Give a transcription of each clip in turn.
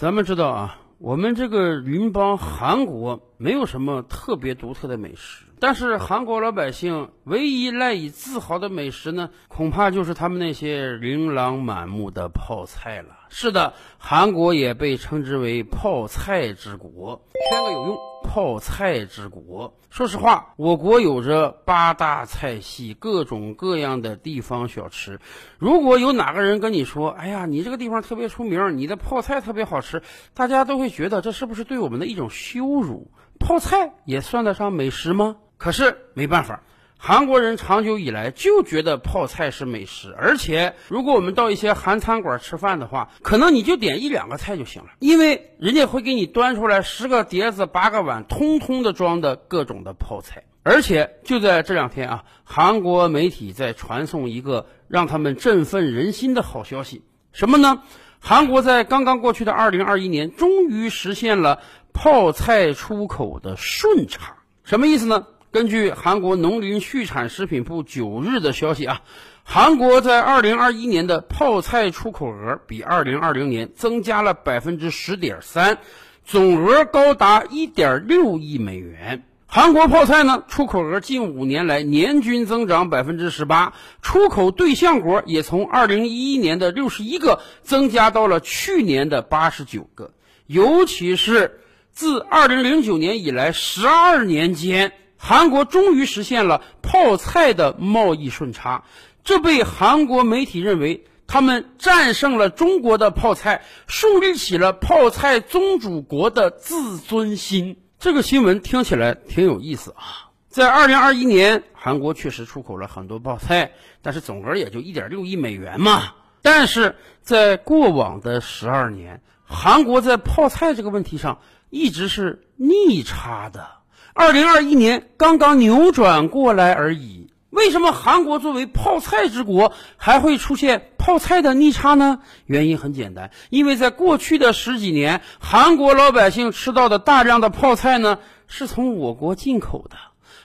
咱们知道啊，我们这个邻邦韩国没有什么特别独特的美食，但是韩国老百姓唯一赖以自豪的美食呢，恐怕就是他们那些琳琅满目的泡菜了。是的，韩国也被称之为泡菜之国，圈个有用。泡菜之国。说实话，我国有着八大菜系，各种各样的地方小吃。如果有哪个人跟你说：“哎呀，你这个地方特别出名，你的泡菜特别好吃”，大家都会觉得这是不是对我们的一种羞辱？泡菜也算得上美食吗？可是没办法。韩国人长久以来就觉得泡菜是美食，而且如果我们到一些韩餐馆吃饭的话，可能你就点一两个菜就行了，因为人家会给你端出来十个碟子、八个碗，通通的装的各种的泡菜。而且就在这两天啊，韩国媒体在传送一个让他们振奋人心的好消息，什么呢？韩国在刚刚过去的二零二一年，终于实现了泡菜出口的顺差。什么意思呢？根据韩国农林畜产食品部九日的消息啊，韩国在二零二一年的泡菜出口额比二零二零年增加了百分之十点三，总额高达一点六亿美元。韩国泡菜呢，出口额近五年来年均增长百分之十八，出口对象国也从二零一一年的六十一个增加到了去年的八十九个，尤其是自二零零九年以来十二年间。韩国终于实现了泡菜的贸易顺差，这被韩国媒体认为他们战胜了中国的泡菜，树立起了泡菜宗主国的自尊心。这个新闻听起来挺有意思啊！在二零二一年，韩国确实出口了很多泡菜，但是总额也就一点六亿美元嘛。但是在过往的十二年，韩国在泡菜这个问题上一直是逆差的。二零二一年刚刚扭转过来而已。为什么韩国作为泡菜之国还会出现泡菜的逆差呢？原因很简单，因为在过去的十几年，韩国老百姓吃到的大量的泡菜呢，是从我国进口的。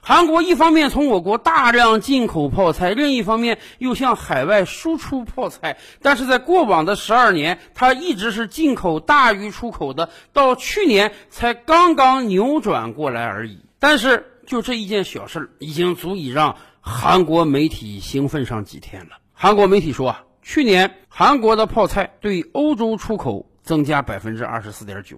韩国一方面从我国大量进口泡菜，另一方面又向海外输出泡菜。但是在过往的十二年，它一直是进口大于出口的，到去年才刚刚扭转过来而已。但是就这一件小事，已经足以让韩国媒体兴奋上几天了。韩国媒体说啊，去年韩国的泡菜对欧洲出口增加百分之二十四点九。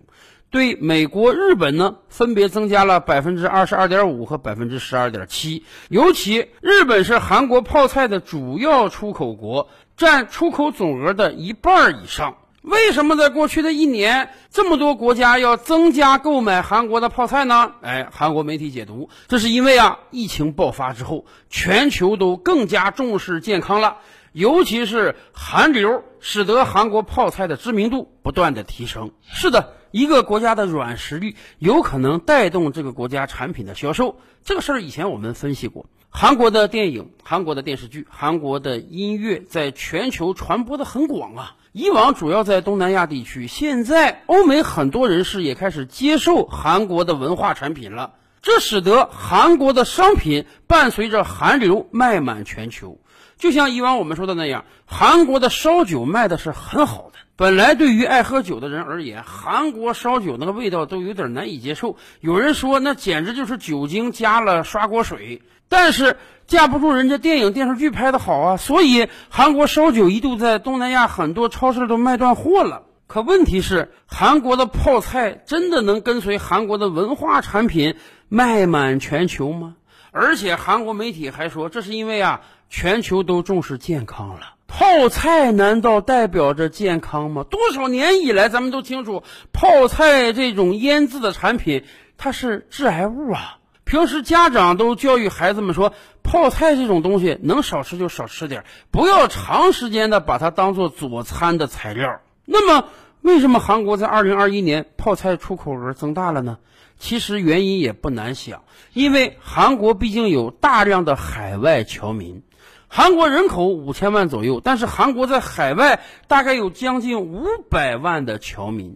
对美国、日本呢，分别增加了百分之二十二点五和百分之十二点七。尤其日本是韩国泡菜的主要出口国，占出口总额的一半以上。为什么在过去的一年，这么多国家要增加购买韩国的泡菜呢？哎，韩国媒体解读，这是因为啊，疫情爆发之后，全球都更加重视健康了。尤其是韩流，使得韩国泡菜的知名度不断的提升。是的，一个国家的软实力有可能带动这个国家产品的销售。这个事儿以前我们分析过，韩国的电影、韩国的电视剧、韩国的音乐在全球传播的很广啊。以往主要在东南亚地区，现在欧美很多人士也开始接受韩国的文化产品了。这使得韩国的商品伴随着韩流卖满全球。就像以往我们说的那样，韩国的烧酒卖的是很好的。本来对于爱喝酒的人而言，韩国烧酒那个味道都有点难以接受。有人说那简直就是酒精加了刷锅水。但是架不住人家电影电视剧拍的好啊，所以韩国烧酒一度在东南亚很多超市都卖断货了。可问题是，韩国的泡菜真的能跟随韩国的文化产品卖满全球吗？而且韩国媒体还说，这是因为啊。全球都重视健康了，泡菜难道代表着健康吗？多少年以来，咱们都清楚，泡菜这种腌制的产品，它是致癌物啊。平时家长都教育孩子们说，泡菜这种东西能少吃就少吃点，不要长时间的把它当做佐餐的材料。那么，为什么韩国在二零二一年泡菜出口额增大了呢？其实原因也不难想，因为韩国毕竟有大量的海外侨民。韩国人口五千万左右，但是韩国在海外大概有将近五百万的侨民。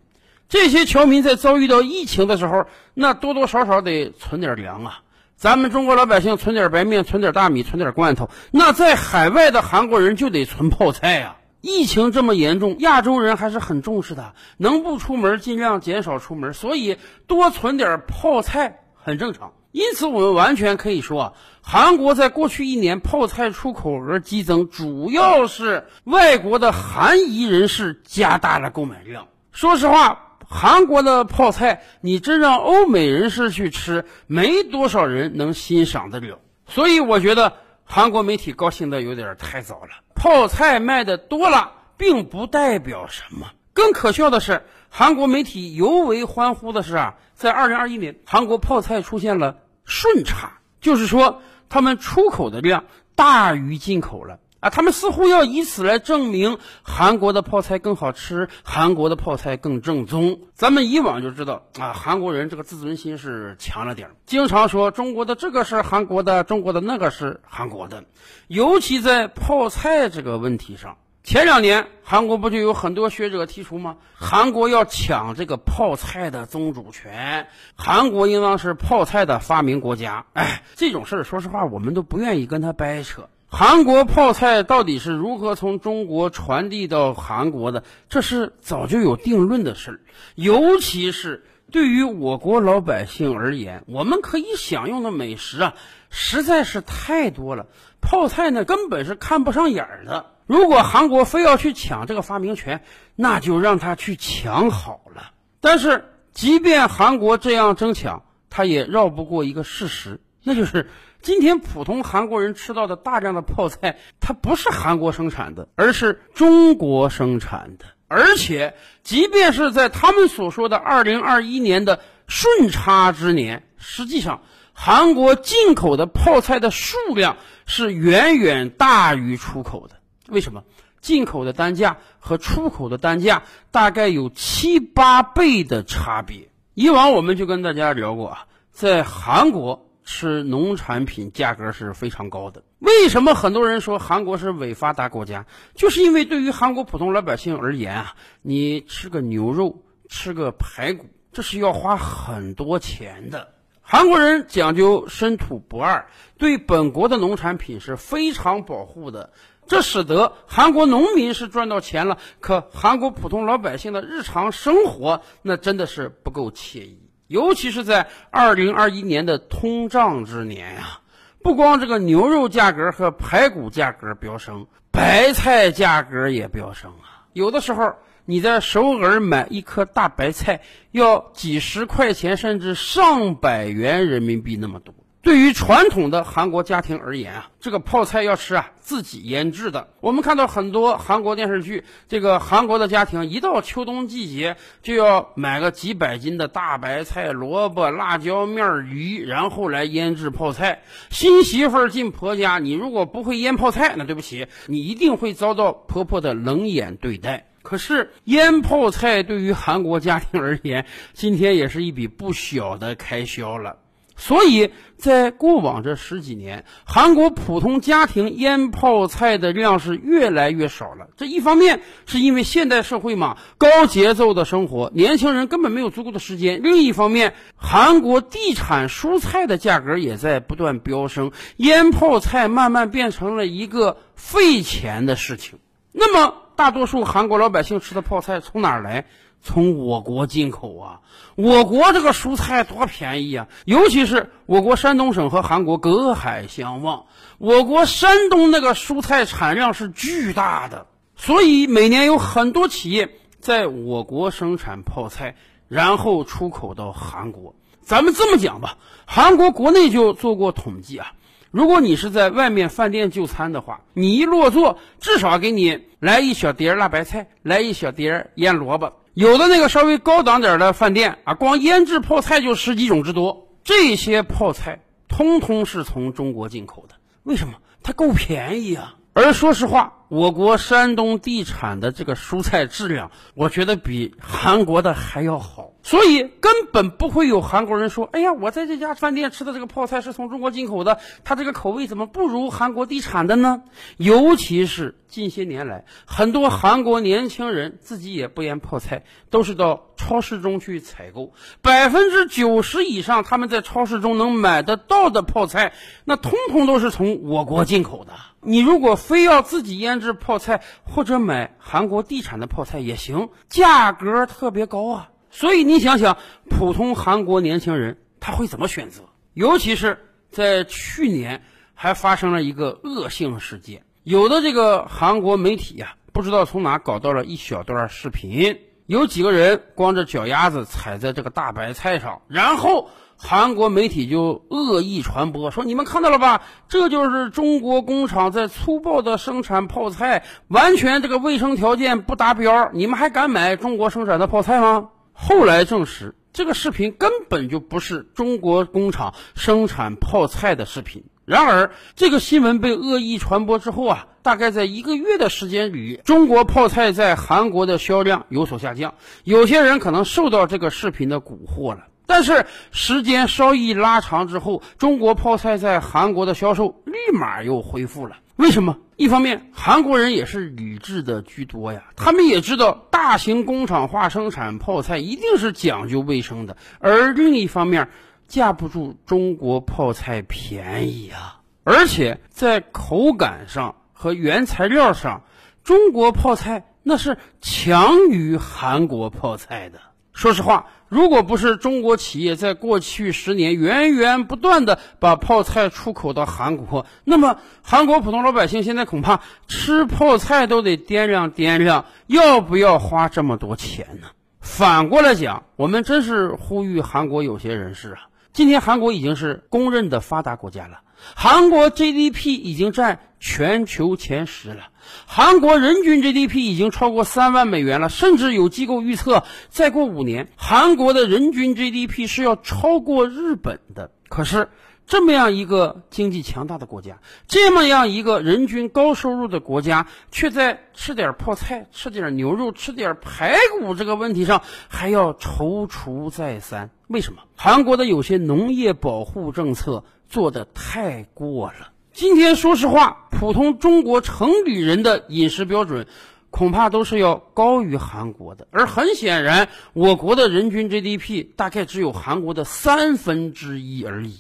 这些侨民在遭遇到疫情的时候，那多多少少得存点粮啊。咱们中国老百姓存点白面，存点大米，存点罐头。那在海外的韩国人就得存泡菜呀。疫情这么严重，亚洲人还是很重视的，能不出门尽量减少出门，所以多存点泡菜很正常。因此，我们完全可以说，韩国在过去一年泡菜出口额激增，主要是外国的韩裔人士加大了购买量。说实话，韩国的泡菜，你真让欧美人士去吃，没多少人能欣赏得了。所以，我觉得韩国媒体高兴的有点太早了。泡菜卖的多了，并不代表什么。更可笑的是，韩国媒体尤为欢呼的是啊，在二零二一年，韩国泡菜出现了顺差，就是说他们出口的量大于进口了啊。他们似乎要以此来证明韩国的泡菜更好吃，韩国的泡菜更正宗。咱们以往就知道啊，韩国人这个自尊心是强了点儿，经常说中国的这个是韩国的，中国的那个是韩国的，尤其在泡菜这个问题上。前两年，韩国不就有很多学者提出吗？韩国要抢这个泡菜的宗主权，韩国应当是泡菜的发明国家。哎，这种事儿，说实话，我们都不愿意跟他掰扯。韩国泡菜到底是如何从中国传递到韩国的？这是早就有定论的事儿。尤其是对于我国老百姓而言，我们可以享用的美食啊，实在是太多了。泡菜呢，根本是看不上眼儿的。如果韩国非要去抢这个发明权，那就让他去抢好了。但是，即便韩国这样争抢，他也绕不过一个事实，那就是今天普通韩国人吃到的大量的泡菜，它不是韩国生产的，而是中国生产的。而且，即便是在他们所说的二零二一年的顺差之年，实际上韩国进口的泡菜的数量是远远大于出口的。为什么进口的单价和出口的单价大概有七八倍的差别？以往我们就跟大家聊过啊，在韩国吃农产品价格是非常高的。为什么很多人说韩国是伪发达国家？就是因为对于韩国普通老百姓而言啊，你吃个牛肉、吃个排骨，这是要花很多钱的。韩国人讲究深土不二，对本国的农产品是非常保护的。这使得韩国农民是赚到钱了，可韩国普通老百姓的日常生活那真的是不够惬意，尤其是在二零二一年的通胀之年呀，不光这个牛肉价格和排骨价格飙升，白菜价格也飙升啊！有的时候你在首尔买一颗大白菜要几十块钱，甚至上百元人民币那么多。对于传统的韩国家庭而言啊，这个泡菜要吃啊，自己腌制的。我们看到很多韩国电视剧，这个韩国的家庭一到秋冬季节就要买个几百斤的大白菜、萝卜、辣椒面、鱼，然后来腌制泡菜。新媳妇儿进婆家，你如果不会腌泡菜，那对不起，你一定会遭到婆婆的冷眼对待。可是腌泡菜对于韩国家庭而言，今天也是一笔不小的开销了。所以在过往这十几年，韩国普通家庭腌泡菜的量是越来越少了。这一方面是因为现代社会嘛，高节奏的生活，年轻人根本没有足够的时间；另一方面，韩国地产蔬菜的价格也在不断飙升，腌泡菜慢慢变成了一个费钱的事情。那么，大多数韩国老百姓吃的泡菜从哪儿来？从我国进口啊，我国这个蔬菜多便宜啊！尤其是我国山东省和韩国隔海相望，我国山东那个蔬菜产量是巨大的，所以每年有很多企业在我国生产泡菜，然后出口到韩国。咱们这么讲吧，韩国国内就做过统计啊。如果你是在外面饭店就餐的话，你一落座，至少给你来一小碟辣白菜，来一小碟腌萝卜。有的那个稍微高档点的饭店啊，光腌制泡菜就十几种之多。这些泡菜通通是从中国进口的，为什么？它够便宜啊！而说实话，我国山东地产的这个蔬菜质量，我觉得比韩国的还要好，所以根本不会有韩国人说：“哎呀，我在这家饭店吃的这个泡菜是从中国进口的，它这个口味怎么不如韩国地产的呢？”尤其是近些年来，很多韩国年轻人自己也不腌泡菜，都是到超市中去采购。百分之九十以上，他们在超市中能买得到的泡菜，那通通都是从我国进口的。你如果非要自己腌制泡菜，或者买韩国地产的泡菜也行，价格特别高啊。所以你想想，普通韩国年轻人他会怎么选择？尤其是在去年，还发生了一个恶性事件。有的这个韩国媒体呀，不知道从哪搞到了一小段视频，有几个人光着脚丫子踩在这个大白菜上，然后韩国媒体就恶意传播，说你们看到了吧？这就是中国工厂在粗暴的生产泡菜，完全这个卫生条件不达标，你们还敢买中国生产的泡菜吗？后来证实，这个视频根本就不是中国工厂生产泡菜的视频。然而，这个新闻被恶意传播之后啊，大概在一个月的时间里，中国泡菜在韩国的销量有所下降。有些人可能受到这个视频的蛊惑了，但是时间稍一拉长之后，中国泡菜在韩国的销售立马又恢复了。为什么？一方面，韩国人也是理智的居多呀，他们也知道大型工厂化生产泡菜一定是讲究卫生的；而另一方面，架不住中国泡菜便宜啊，而且在口感上和原材料上，中国泡菜那是强于韩国泡菜的。说实话，如果不是中国企业在过去十年源源不断的把泡菜出口到韩国，那么韩国普通老百姓现在恐怕吃泡菜都得掂量掂量，要不要花这么多钱呢？反过来讲，我们真是呼吁韩国有些人士啊。今天韩国已经是公认的发达国家了，韩国 GDP 已经占全球前十了，韩国人均 GDP 已经超过三万美元了，甚至有机构预测，再过五年，韩国的人均 GDP 是要超过日本的。可是。这么样一个经济强大的国家，这么样一个人均高收入的国家，却在吃点泡菜、吃点牛肉、吃点排骨这个问题上还要踌躇再三。为什么？韩国的有些农业保护政策做的太过了。今天说实话，普通中国城里人的饮食标准，恐怕都是要高于韩国的。而很显然，我国的人均 GDP 大概只有韩国的三分之一而已。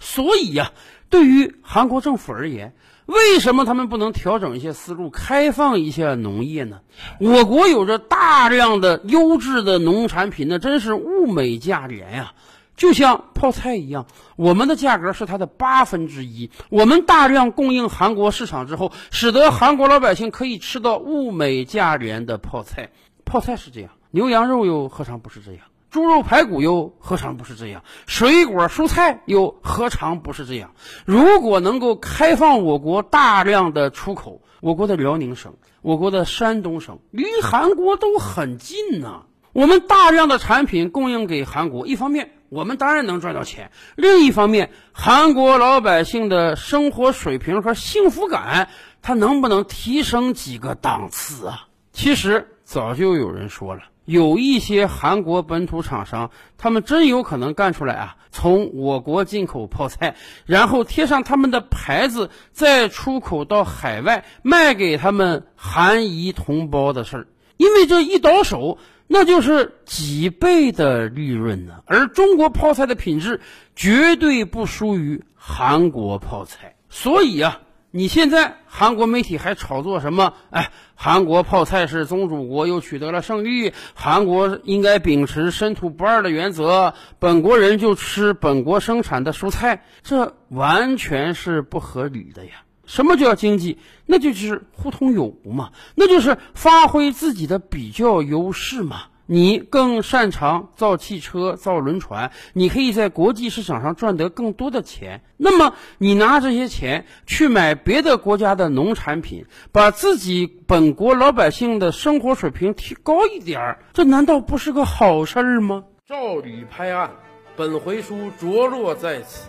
所以呀，对于韩国政府而言，为什么他们不能调整一些思路，开放一下农业呢？我国有着大量的优质的农产品，那真是物美价廉呀！就像泡菜一样，我们的价格是它的八分之一。我们大量供应韩国市场之后，使得韩国老百姓可以吃到物美价廉的泡菜。泡菜是这样，牛羊肉又何尝不是这样？猪肉排骨又何尝不是这样？水果蔬菜又何尝不是这样？如果能够开放我国大量的出口，我国的辽宁省、我国的山东省离韩国都很近呐。我们大量的产品供应给韩国，一方面我们当然能赚到钱，另一方面韩国老百姓的生活水平和幸福感，它能不能提升几个档次啊？其实早就有人说了。有一些韩国本土厂商，他们真有可能干出来啊，从我国进口泡菜，然后贴上他们的牌子，再出口到海外卖给他们韩裔同胞的事儿。因为这一倒手，那就是几倍的利润呢。而中国泡菜的品质绝对不输于韩国泡菜，所以啊。你现在韩国媒体还炒作什么？哎，韩国泡菜是宗主国，又取得了胜利。韩国应该秉持深土不二的原则，本国人就吃本国生产的蔬菜，这完全是不合理的呀！什么叫经济？那就是互通有无嘛，那就是发挥自己的比较优势嘛。你更擅长造汽车、造轮船，你可以在国际市场上赚得更多的钱。那么，你拿这些钱去买别的国家的农产品，把自己本国老百姓的生活水平提高一点儿，这难道不是个好事儿吗？照吕拍案，本回书着落在此。